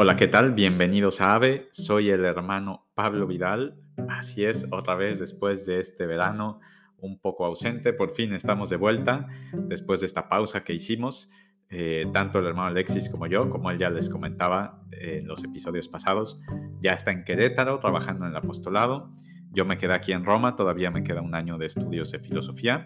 Hola, ¿qué tal? Bienvenidos a AVE. Soy el hermano Pablo Vidal. Así es, otra vez después de este verano un poco ausente, por fin estamos de vuelta después de esta pausa que hicimos. Eh, tanto el hermano Alexis como yo, como él ya les comentaba en los episodios pasados, ya está en Querétaro trabajando en el apostolado. Yo me quedé aquí en Roma, todavía me queda un año de estudios de filosofía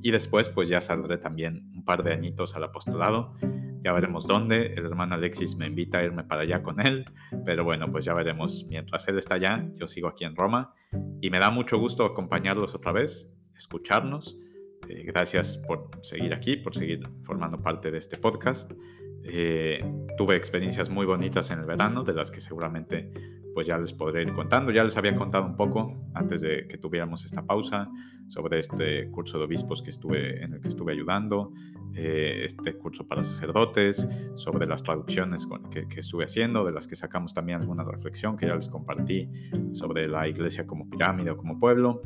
y después pues ya saldré también un par de añitos al apostolado ya veremos dónde. El hermano Alexis me invita a irme para allá con él, pero bueno, pues ya veremos. Mientras él está allá, yo sigo aquí en Roma y me da mucho gusto acompañarlos otra vez, escucharnos. Eh, gracias por seguir aquí, por seguir formando parte de este podcast. Eh, tuve experiencias muy bonitas en el verano, de las que seguramente pues ya les podré ir contando. Ya les había contado un poco antes de que tuviéramos esta pausa sobre este curso de obispos que estuve, en el que estuve ayudando, eh, este curso para sacerdotes, sobre las traducciones que, que, estuve haciendo, de las que sacamos también alguna reflexión que ya les compartí sobre la iglesia como pirámide o como pueblo.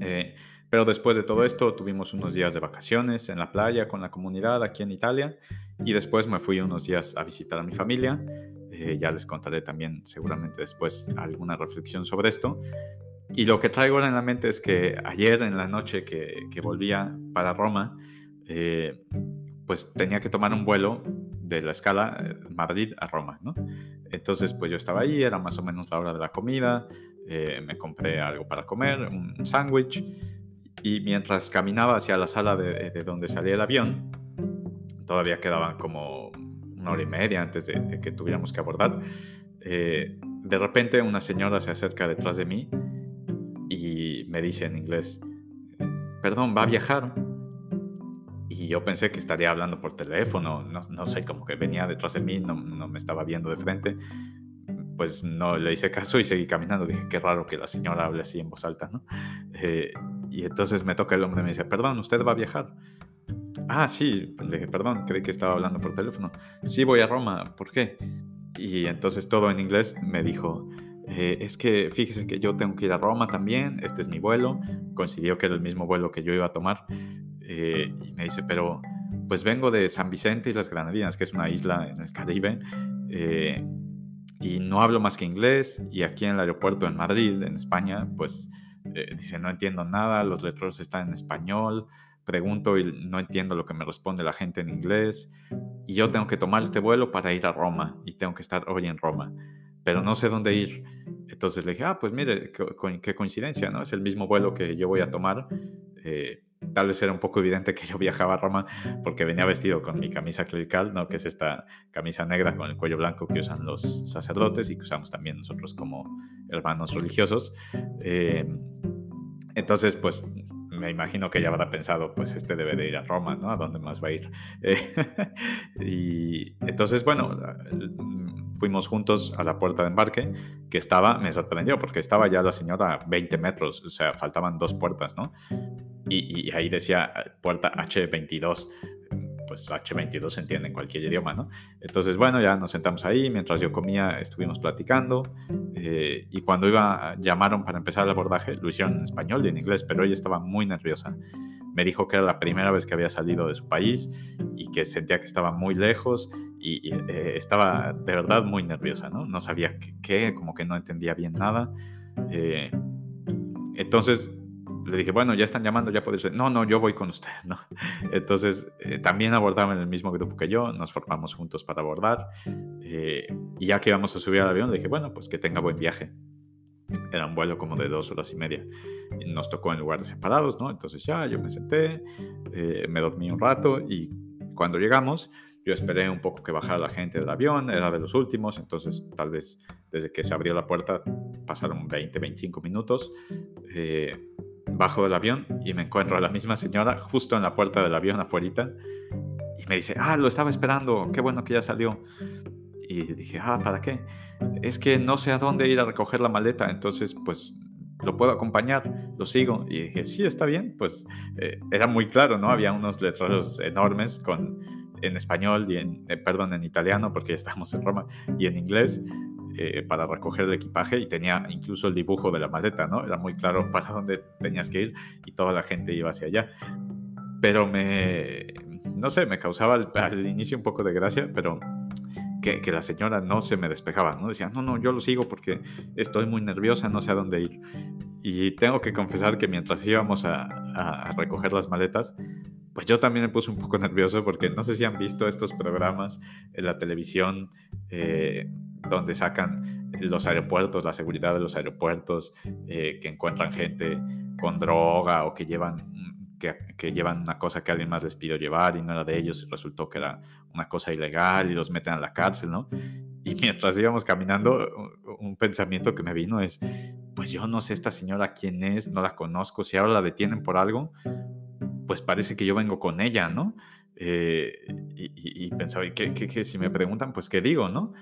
Eh, pero después de todo esto tuvimos unos días de vacaciones en la playa con la comunidad aquí en Italia y después me fui unos días a visitar a mi familia. Eh, ya les contaré también seguramente después alguna reflexión sobre esto. Y lo que traigo ahora en la mente es que ayer en la noche que, volvía para Roma, eh, pues tenía que tomar un vuelo de la escala eh, Madrid a Roma, ¿no? Entonces pues yo estaba ahí, era más o menos la hora de la comida, me compré algo para comer, un sándwich y mientras caminaba hacia la sala de, donde salía el avión, todavía quedaban como una hora y media antes de, que tuviéramos que abordar, eh, de repente una señora se acerca detrás de mí y me dice en inglés, perdón, ¿va a viajar? Y yo pensé que estaría hablando por teléfono, no, no sé, como que venía detrás de mí, no, no, me estaba viendo de frente. Pues no le hice caso y seguí caminando. Dije, qué raro que la señora hable así en voz alta, ¿no? Eh, y entonces me toca el hombre y me dice, perdón, ¿usted va a viajar? Ah, sí, perdón, creí que estaba hablando por teléfono. Sí, voy a Roma, ¿por qué? Y entonces todo en inglés me dijo, eh, es que fíjese que yo tengo que ir a Roma también, este es mi vuelo, coincidió que era el mismo vuelo que yo iba a tomar. Eh, y me dice, pero pues vengo de San Vicente y las Granadinas, que es una isla en el Caribe, eh, y no hablo más que inglés, y aquí en el aeropuerto en Madrid, en España, pues eh, dice, no entiendo nada, los letreros están en español, pregunto y no entiendo lo que me responde la gente en inglés, y yo tengo que tomar este vuelo para ir a Roma, y tengo que estar hoy en Roma, pero no sé dónde ir. Entonces le dije, ah, pues mire, qué, coincidencia, ¿no? Es el mismo vuelo que yo voy a tomar. Eh, tal vez era un poco evidente que yo viajaba a Roma porque venía vestido con mi camisa clerical, ¿no? que es esta camisa negra con el cuello blanco que usan los sacerdotes y que usamos también nosotros como hermanos religiosos. Eh, entonces, pues me imagino que ya habrá pensado, pues este debe de ir a Roma, ¿no? ¿A dónde más va a ir? y entonces, bueno, fuimos juntos a la puerta de embarque, que estaba, me sorprendió, porque estaba ya la señora a 20 metros, o sea, faltaban dos puertas, ¿no? Y, y ahí decía puerta H22 pues H22 se entiende en cualquier idioma, ¿no? Entonces, bueno, ya nos sentamos ahí, mientras yo comía estuvimos platicando eh, y cuando iba, llamaron para empezar el abordaje, lo hicieron en español y en inglés, pero ella estaba muy nerviosa. Me dijo que era la primera vez que había salido de su país y que sentía que estaba muy lejos y, eh, estaba de verdad muy nerviosa, ¿no? No sabía qué, como que no entendía bien nada. Eh, entonces le dije, bueno, ya están llamando, ya puede ser. No, no, yo voy con usted, ¿no? Entonces, eh, también abordaban en el mismo grupo que yo, nos formamos juntos para abordar. Eh, y ya que íbamos a subir al avión, le dije, bueno, pues que tenga buen viaje. Era un vuelo como de dos horas y media. Nos tocó en lugares separados, ¿no? Entonces ya yo me senté, eh, me dormí un rato y cuando llegamos, yo esperé un poco que bajara la gente del avión, era de los últimos, entonces tal vez desde que se abrió la puerta pasaron 20, 25 minutos. Eh, bajo del avión y me encuentro a la misma señora justo en la puerta del avión afuera y me dice, ah, lo estaba esperando, qué bueno que ya salió. Y dije, ah, ¿para qué? Es que no sé a dónde ir a recoger la maleta, entonces pues lo puedo acompañar, lo sigo. Y dije, sí, está bien, pues eh, era muy claro, ¿no? Había unos letreros enormes con, en español y en, eh, perdón, en italiano, porque ya estamos en Roma, y en inglés. Eh, para recoger el equipaje y tenía incluso el dibujo de la maleta, ¿no? Era muy claro para dónde tenías que ir y toda la gente iba hacia allá. Pero me, no sé, me causaba al, inicio un poco de gracia, pero que, que, la señora no se me despejaba, ¿no? Decía, no, no, yo lo sigo porque estoy muy nerviosa, no sé a dónde ir. Y tengo que confesar que mientras íbamos a, a recoger las maletas, pues yo también me puse un poco nervioso porque no sé si han visto estos programas en la televisión eh, donde sacan los aeropuertos, la seguridad de los aeropuertos, eh, que encuentran gente con droga o que llevan, que, que, llevan una cosa que alguien más les pidió llevar y no era de ellos y resultó que era una cosa ilegal y los meten a la cárcel, ¿no? Y mientras íbamos caminando, un pensamiento que me vino es, pues yo no sé esta señora quién es, no la conozco, si ahora la detienen por algo, pues parece que yo vengo con ella, ¿no? Eh, y, pensaba, ¿qué, qué, si me preguntan, pues qué digo, ¿no?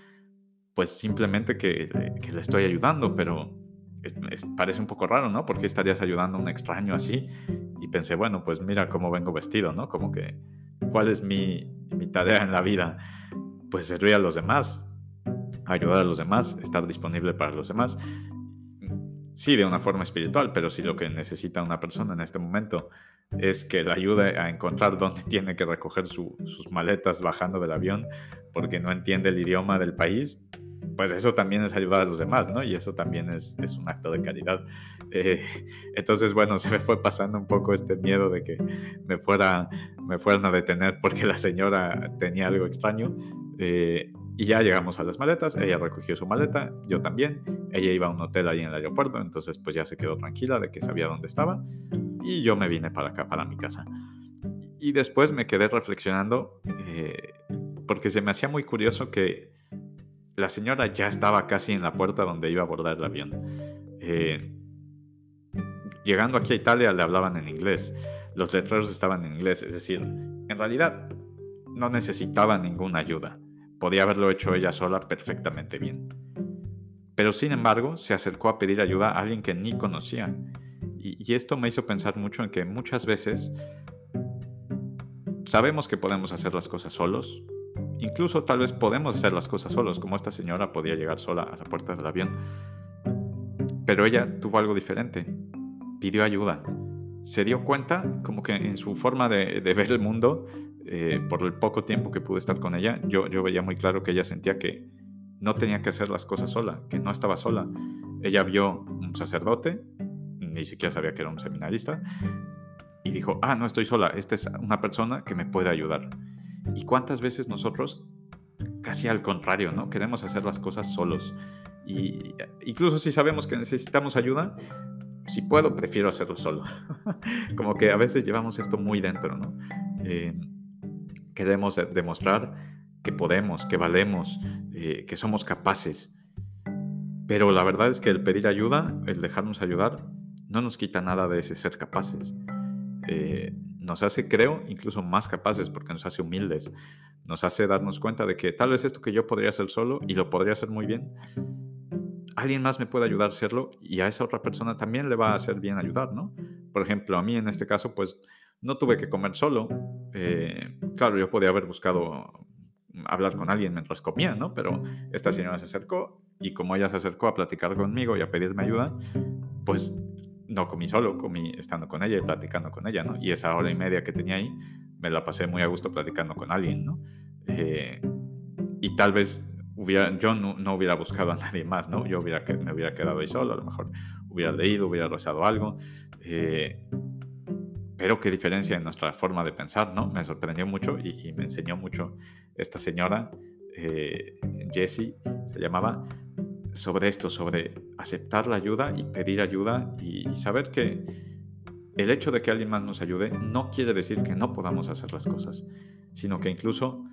Pues simplemente que, que le estoy ayudando, pero parece un poco raro, ¿no? ¿Por qué estarías ayudando a un extraño así? Y pensé, bueno, pues mira cómo vengo vestido, ¿no? Como que, ¿cuál es mi, mi tarea en la vida? Pues servir a los demás, ayudar a los demás, estar disponible para los demás sí de una forma espiritual, pero si lo que necesita una persona en este momento es que le ayude a encontrar dónde tiene que recoger sus maletas bajando del avión porque no entiende el idioma del país, pues eso también es ayudar a los demás, ¿no? Y eso también es, es un acto de caridad. Eh, entonces, bueno, se me fue pasando un poco este miedo de que me, fuera, me fueran a detener porque la señora tenía algo extraño. Eh, y ya llegamos a las maletas, ella recogió su maleta, yo también, ella iba a un hotel ahí en el aeropuerto, entonces pues ya se quedó tranquila de que sabía dónde estaba y yo me vine para acá, para mi casa. Y después me quedé reflexionando eh, porque se me hacía muy curioso que la señora ya estaba casi en la puerta donde iba a abordar el avión. Eh, llegando aquí a Italia le hablaban en inglés, los letreros estaban en inglés, es decir, en realidad no necesitaba ninguna ayuda. Podía haberlo hecho ella sola perfectamente bien. Pero sin embargo, se acercó a pedir ayuda a alguien que ni conocía. Y, esto me hizo pensar mucho en que muchas veces sabemos que podemos hacer las cosas solos. Incluso tal vez podemos hacer las cosas solos, como esta señora podía llegar sola a la puerta del avión. Pero ella tuvo algo diferente. Pidió ayuda. Se dio cuenta, como que en su forma de, de ver el mundo, eh, por el poco tiempo que pude estar con ella, yo, yo veía muy claro que ella sentía que no tenía que hacer las cosas sola, que no estaba sola. Ella vio un sacerdote, ni siquiera sabía que era un seminarista, y dijo, ah, no estoy sola, esta es una persona que me puede ayudar. ¿Y cuántas veces nosotros, casi al contrario, ¿no? Queremos hacer las cosas solos. Y incluso si sabemos que necesitamos ayuda, si puedo, prefiero hacerlo solo. Como que a veces llevamos esto muy dentro, ¿no? Eh, queremos demostrar que podemos, que valemos, eh, que somos capaces. Pero la verdad es que el pedir ayuda, el dejarnos ayudar, no nos quita nada de ese ser capaces. Eh, nos hace, creo, incluso más capaces porque nos hace humildes. Nos hace darnos cuenta de que tal vez esto que yo podría hacer solo y lo podría hacer muy bien, alguien más me puede ayudar a hacerlo y a esa otra persona también le va a hacer bien ayudar, ¿no? Por ejemplo, a mí en este caso, pues no tuve que comer solo. Eh, claro, yo podía haber buscado hablar con alguien mientras comía, ¿no? Pero esta señora se acercó y como ella se acercó a platicar conmigo y a pedirme ayuda, pues no comí solo, comí estando con ella y platicando con ella, ¿no? Y esa hora y media que tenía ahí, me la pasé muy a gusto platicando con alguien, ¿no? Eh, y tal vez hubiera, yo no, hubiera buscado a nadie más, ¿no? Yo hubiera, me hubiera quedado ahí solo, a lo mejor hubiera leído, hubiera rezado algo. Eh, pero qué diferencia en nuestra forma de pensar, ¿no? Me sorprendió mucho y, me enseñó mucho esta señora, eh, Jessie, se llamaba, sobre esto, sobre aceptar la ayuda y pedir ayuda y, saber que el hecho de que alguien más nos ayude no quiere decir que no podamos hacer las cosas, sino que incluso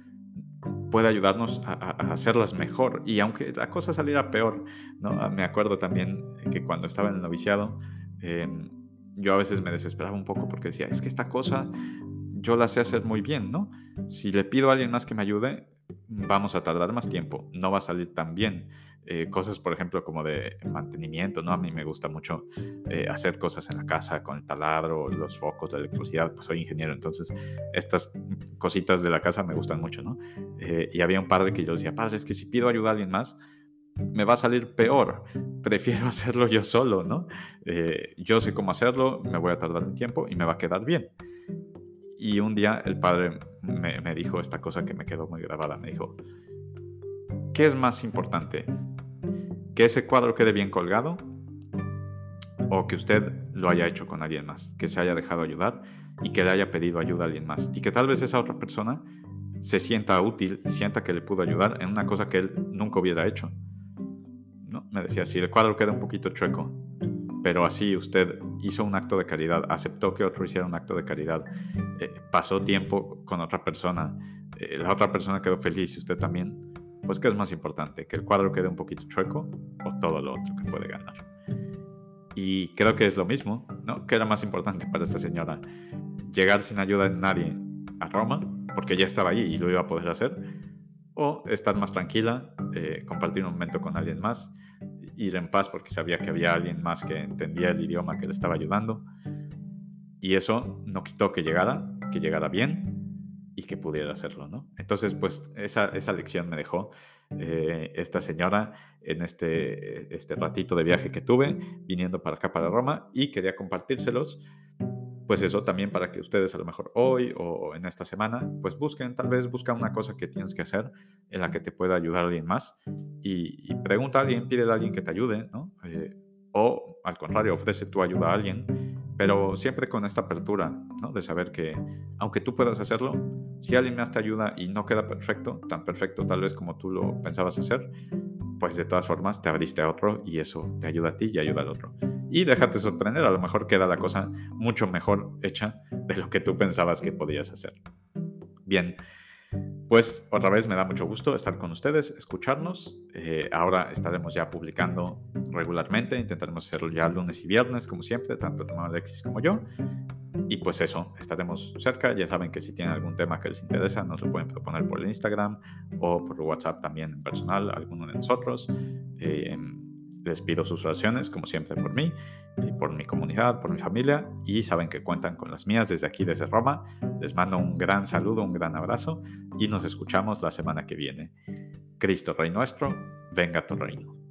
puede ayudarnos a, hacerlas mejor. Y aunque la cosa saliera peor, ¿no? Me acuerdo también que cuando estaba en el noviciado, eh, yo a veces me desesperaba un poco porque decía, es que esta cosa yo la sé hacer muy bien, ¿no? Si le pido a alguien más que me ayude, vamos a tardar más tiempo, no va a salir tan bien. Eh, cosas, por ejemplo, como de mantenimiento, ¿no? A mí me gusta mucho eh, hacer cosas en la casa con el taladro, los focos, de electricidad, pues soy ingeniero, entonces estas cositas de la casa me gustan mucho, ¿no? Eh, y había un padre que yo decía, padre, es que si pido ayuda a alguien más, me va a salir peor. Prefiero hacerlo yo solo, ¿no? Eh, yo sé cómo hacerlo, me voy a tardar un tiempo y me va a quedar bien. Y un día el padre me, me, dijo esta cosa que me quedó muy grabada. Me dijo, ¿qué es más importante? ¿Que ese cuadro quede bien colgado? ¿O que usted lo haya hecho con alguien más? Que se haya dejado ayudar y que le haya pedido ayuda a alguien más. Y que tal vez esa otra persona se sienta útil y sienta que le pudo ayudar en una cosa que él nunca hubiera hecho. Me decía, si el cuadro queda un poquito chueco, pero así usted hizo un acto de caridad, aceptó que otro hiciera un acto de caridad, eh, pasó tiempo con otra persona, eh, la otra persona quedó feliz y usted también, pues ¿qué es más importante? ¿Que el cuadro quede un poquito chueco o todo lo otro que puede ganar? Y creo que es lo mismo, ¿no? ¿Qué era más importante para esta señora? Llegar sin ayuda de nadie a Roma, porque ya estaba allí y lo iba a poder hacer, o estar más tranquila, eh, compartir un momento con alguien más, ir en paz porque sabía que había alguien más que entendía el idioma que le estaba ayudando. Y eso no quitó que llegara, que llegara bien y que pudiera hacerlo, ¿no? Entonces, pues esa, esa lección me dejó eh, esta señora en este, este ratito de viaje que tuve, viniendo para acá, para Roma, y quería compartírselos pues eso también para que ustedes a lo mejor hoy o en esta semana, pues busquen, tal vez busca una cosa que tienes que hacer en la que te pueda ayudar alguien más y, pregunta a alguien, pídele a alguien que te ayude, ¿no? Eh, o al contrario, ofrece tu ayuda a alguien, pero siempre con esta apertura, ¿no? De saber que aunque tú puedas hacerlo, si alguien más te ayuda y no queda perfecto, tan perfecto tal vez como tú lo pensabas hacer, pues de todas formas te abriste a otro y eso te ayuda a ti y ayuda al otro. Y déjate sorprender, a lo mejor queda la cosa mucho mejor hecha de lo que tú pensabas que podías hacer. Bien, pues otra vez me da mucho gusto estar con ustedes, escucharnos. Eh, ahora estaremos ya publicando regularmente, intentaremos hacerlo ya lunes y viernes, como siempre, tanto el hermano Alexis como yo. Y pues eso, estaremos cerca. Ya saben que si tienen algún tema que les interesa, nos lo pueden proponer por el Instagram o por WhatsApp también en personal, alguno de nosotros. Eh, les pido sus oraciones, como siempre, por mí, y por mi comunidad, por mi familia, y saben que cuentan con las mías desde aquí, desde Roma. Les mando un gran saludo, un gran abrazo, y nos escuchamos la semana que viene. Cristo Rey nuestro, venga tu reino.